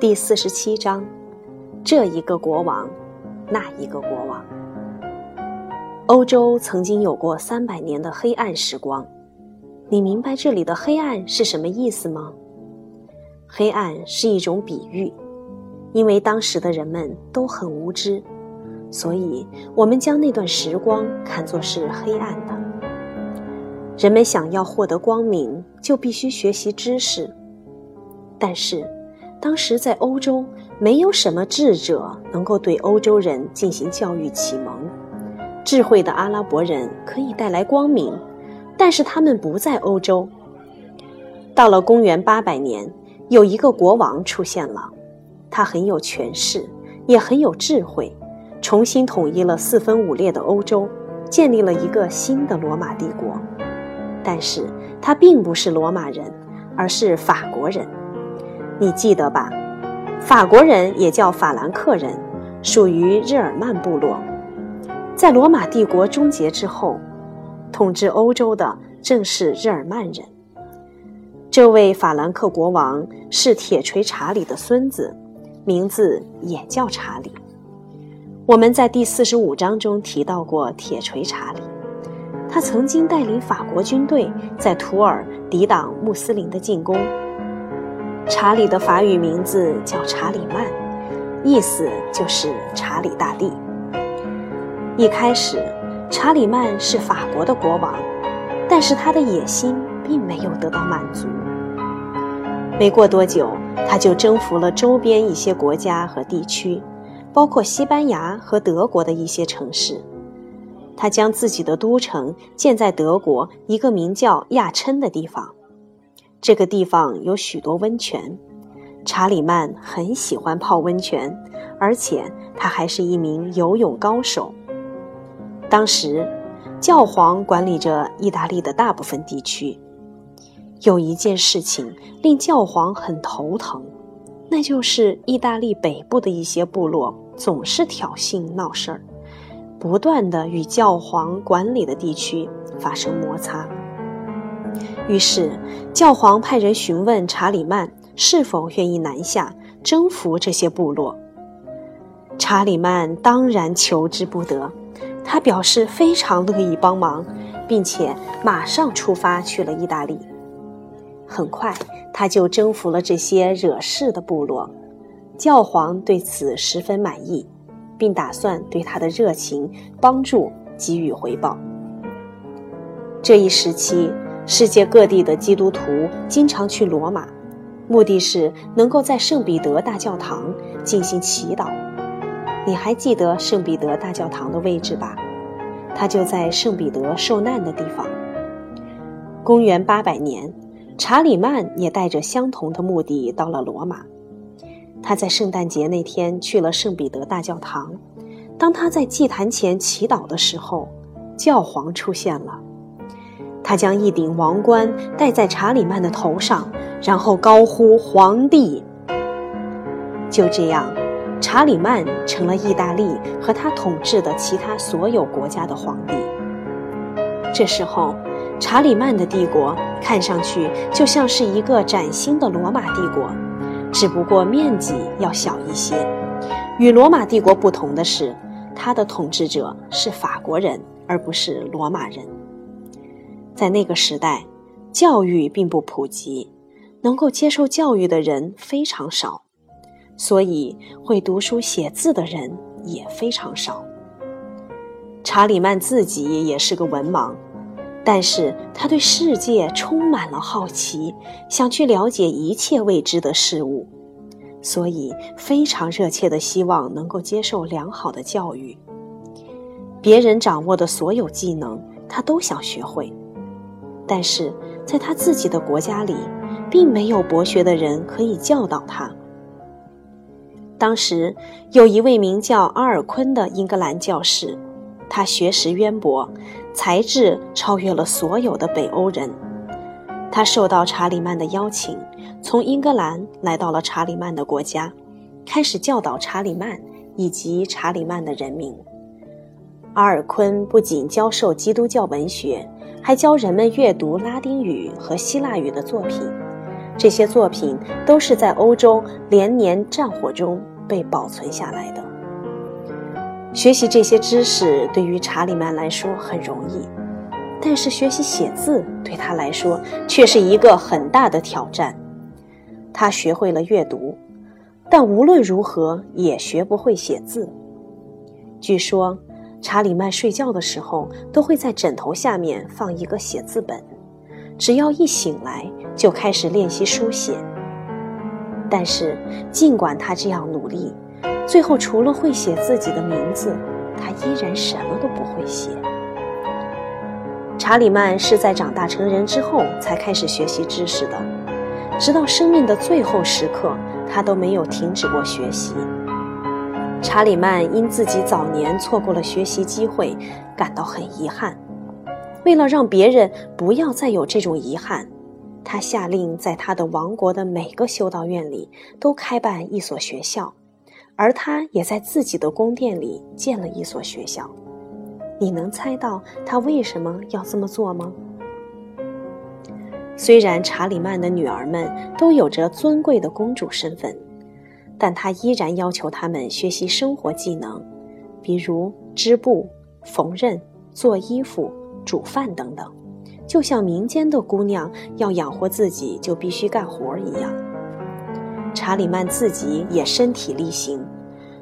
第四十七章，这一个国王，那一个国王。欧洲曾经有过三百年的黑暗时光，你明白这里的黑暗是什么意思吗？黑暗是一种比喻，因为当时的人们都很无知，所以我们将那段时光看作是黑暗的。人们想要获得光明，就必须学习知识。但是，当时在欧洲，没有什么智者能够对欧洲人进行教育启蒙。智慧的阿拉伯人可以带来光明，但是他们不在欧洲。到了公元八百年，有一个国王出现了，他很有权势，也很有智慧，重新统一了四分五裂的欧洲，建立了一个新的罗马帝国。但是他并不是罗马人，而是法国人。你记得吧？法国人也叫法兰克人，属于日耳曼部落。在罗马帝国终结之后，统治欧洲的正是日耳曼人。这位法兰克国王是铁锤查理的孙子，名字也叫查理。我们在第四十五章中提到过铁锤查理，他曾经带领法国军队在图尔抵挡穆斯林的进攻。查理的法语名字叫查理曼，意思就是查理大帝。一开始，查理曼是法国的国王，但是他的野心并没有得到满足。没过多久，他就征服了周边一些国家和地区，包括西班牙和德国的一些城市。他将自己的都城建在德国一个名叫亚琛的地方。这个地方有许多温泉，查理曼很喜欢泡温泉，而且他还是一名游泳高手。当时，教皇管理着意大利的大部分地区。有一件事情令教皇很头疼，那就是意大利北部的一些部落总是挑衅闹事儿，不断的与教皇管理的地区发生摩擦。于是，教皇派人询问查理曼是否愿意南下征服这些部落。查理曼当然求之不得，他表示非常乐意帮忙，并且马上出发去了意大利。很快，他就征服了这些惹事的部落。教皇对此十分满意，并打算对他的热情帮助给予回报。这一时期。世界各地的基督徒经常去罗马，目的是能够在圣彼得大教堂进行祈祷。你还记得圣彼得大教堂的位置吧？它就在圣彼得受难的地方。公元八百年，查理曼也带着相同的目的到了罗马。他在圣诞节那天去了圣彼得大教堂。当他在祭坛前祈祷的时候，教皇出现了。他将一顶王冠戴在查理曼的头上，然后高呼“皇帝”。就这样，查理曼成了意大利和他统治的其他所有国家的皇帝。这时候，查理曼的帝国看上去就像是一个崭新的罗马帝国，只不过面积要小一些。与罗马帝国不同的是，他的统治者是法国人，而不是罗马人。在那个时代，教育并不普及，能够接受教育的人非常少，所以会读书写字的人也非常少。查理曼自己也是个文盲，但是他对世界充满了好奇，想去了解一切未知的事物，所以非常热切的希望能够接受良好的教育。别人掌握的所有技能，他都想学会。但是，在他自己的国家里，并没有博学的人可以教导他。当时有一位名叫阿尔昆的英格兰教士，他学识渊博，才智超越了所有的北欧人。他受到查理曼的邀请，从英格兰来到了查理曼的国家，开始教导查理曼以及查理曼的人民。阿尔昆不仅教授基督教文学。还教人们阅读拉丁语和希腊语的作品，这些作品都是在欧洲连年战火中被保存下来的。学习这些知识对于查理曼来说很容易，但是学习写字对他来说却是一个很大的挑战。他学会了阅读，但无论如何也学不会写字。据说，查理曼睡觉的时候都会在枕头下面放一个写字本，只要一醒来就开始练习书写。但是，尽管他这样努力，最后，除了会写自己的名字，他依然什么都不会写。查理曼是在长大成人之后才开始学习知识的，直到生命的最后时刻，他都没有停止过学习。查理曼因自己早年错过了学习机会，感到很遗憾。为了让别人不要再有这种遗憾，他下令在他的王国的每个修道院里都开办一所学校。而他也在自己的宫殿里建了一所学校。你能猜到他为什么要这么做吗？虽然查理曼的女儿们都有着尊贵的公主身份，但他依然要求他们学习生活技能，比如织布、缝纫、做衣服、煮饭等等，就像民间的姑娘要养活自己就必须干活一样。查理曼自己也身体力行，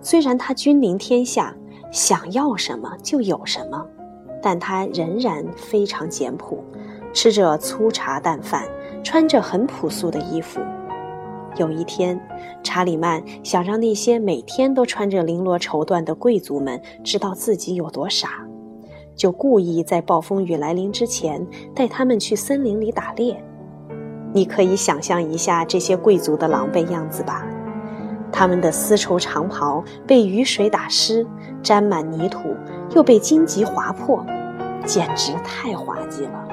虽然他君临天下，想要什么就有什么，但他仍然非常简朴，吃着粗茶淡饭，穿着很朴素的衣服。有一天，查理曼想让那些每天都穿着绫罗绸缎的贵族们知道自己有多傻，就故意在暴风雨来临之前带他们去森林里打猎。你可以想象一下这些贵族的狼狈样子吧？他们的丝绸长袍被雨水打湿，沾满泥土，又被荆棘划破，简直太滑稽了。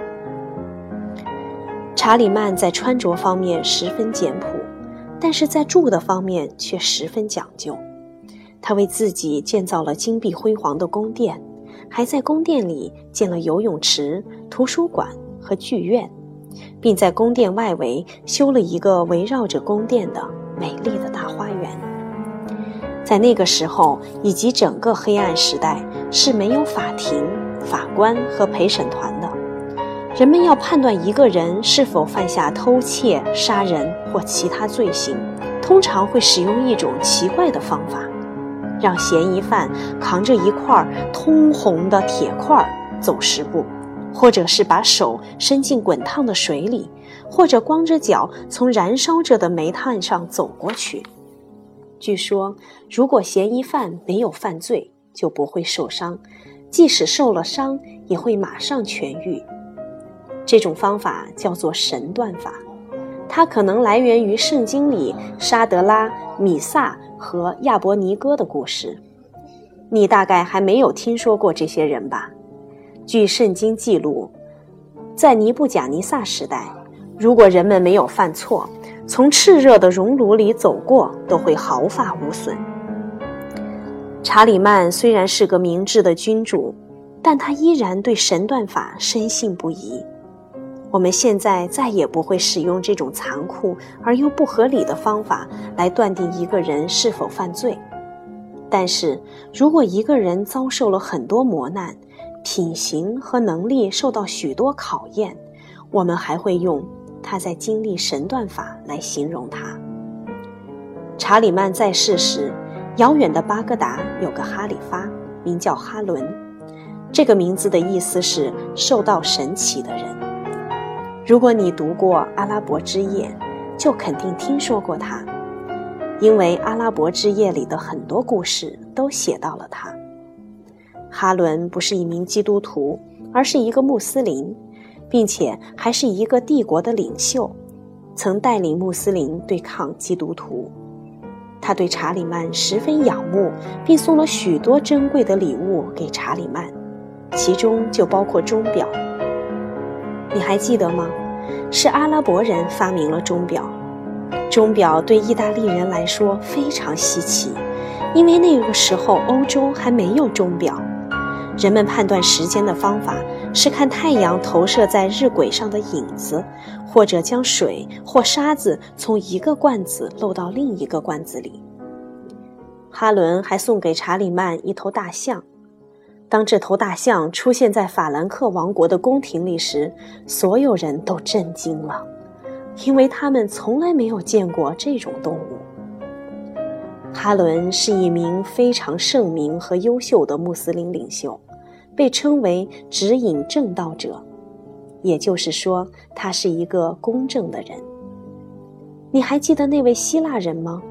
查理曼在穿着方面十分简朴，但是在住的方面却十分讲究。他为自己建造了金碧辉煌的宫殿，还在宫殿里建了游泳池、图书馆和剧院。并在宫殿外围修了一个围绕着宫殿的美丽的大花园。在那个时候，以及整个黑暗时代，是没有法庭、法官和陪审团的。人们要判断一个人是否犯下偷窃、杀人或其他罪行，通常会使用一种奇怪的方法，让嫌疑犯扛着一块通红的铁块走十步。或者是把手伸进滚烫的水里，或者光着脚从燃烧着的煤炭上走过去。据说，如果嫌疑犯没有犯罪，就不会受伤；即使受了伤，也会马上痊愈。这种方法叫做神断法，它可能来源于圣经里沙德拉、米萨和亚伯尼哥的故事。你大概还没有听说过这些人吧？据圣经记录，在尼布甲尼撒时代，如果人们没有犯错，从炽热的熔炉里走过，都会毫发无损。查理曼虽然是个明智的君主，但他依然对神断法深信不疑。我们现在再也不会使用这种残酷而又不合理的方法来断定一个人是否犯罪。但是如果一个人遭受了很多磨难，品行和能力受到许多考验，我们还会用他在经历神断法来形容他。查理曼在世时，遥远的巴格达有个哈里发，名叫哈伦，这个名字的意思是受到神启的人。如果你读过《阿拉伯之夜》，就肯定听说过他，因为《阿拉伯之夜》里的很多故事都写到了他。哈伦不是一名基督徒，而是一个穆斯林，并且还是一个帝国的领袖，曾带领穆斯林对抗基督徒。他对查理曼十分仰慕，并送了许多珍贵的礼物给查理曼，其中就包括钟表。你还记得吗？是阿拉伯人发明了钟表。钟表对意大利人来说非常稀奇，因为那个时候欧洲还没有钟表。人们判断时间的方法是看太阳投射在日晷上的影子，或者将水或沙子从一个罐子漏到另一个罐子里。哈伦还送给查理曼一头大象。当这头大象出现在法兰克王国的宫廷里时，所有人都震惊了，因为他们从来没有见过这种动物。哈伦是一名非常圣明和优秀的穆斯林领袖，被称为指引正道者，也就是说，他是一个公正的人。你还记得那位希腊人吗？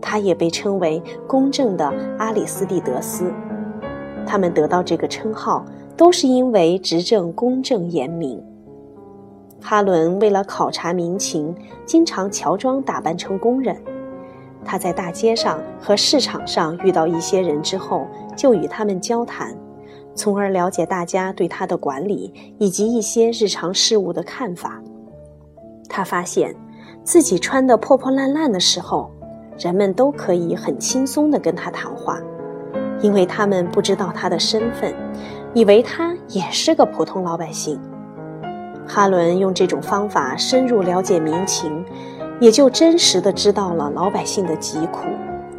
他也被称为公正的阿里斯蒂德斯。他们得到这个称号，都是因为执政公正严明。哈伦为了考察民情，经常乔装打扮成工人。他在大街上和市场上遇到一些人之后，就与他们交谈，从而了解大家对他的管理以及一些日常事务的看法。他发现，自己穿得破破烂烂的时候，人们都可以很轻松地跟他谈话。因为他们不知道他的身份，以为他也是个普通老百姓。哈伦用这种方法深入了解民情，也就真实的知道了老百姓的疾苦，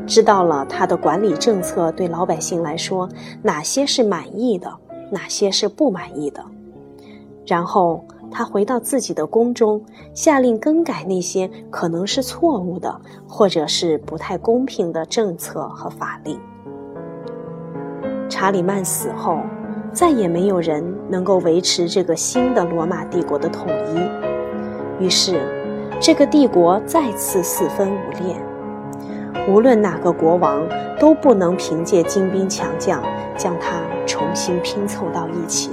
知道了他的管理政策对老百姓来说哪些是满意的，哪些是不满意的。然后他回到自己的宫中，下令更改那些可能是错误的，或者是不太公平的政策和法令。查理曼死后，再也没有人能够维持这个新的罗马帝国的统一，于是，这个帝国再次四分五裂。无论哪个国王都不能凭借精兵强将将它重新拼凑到一起。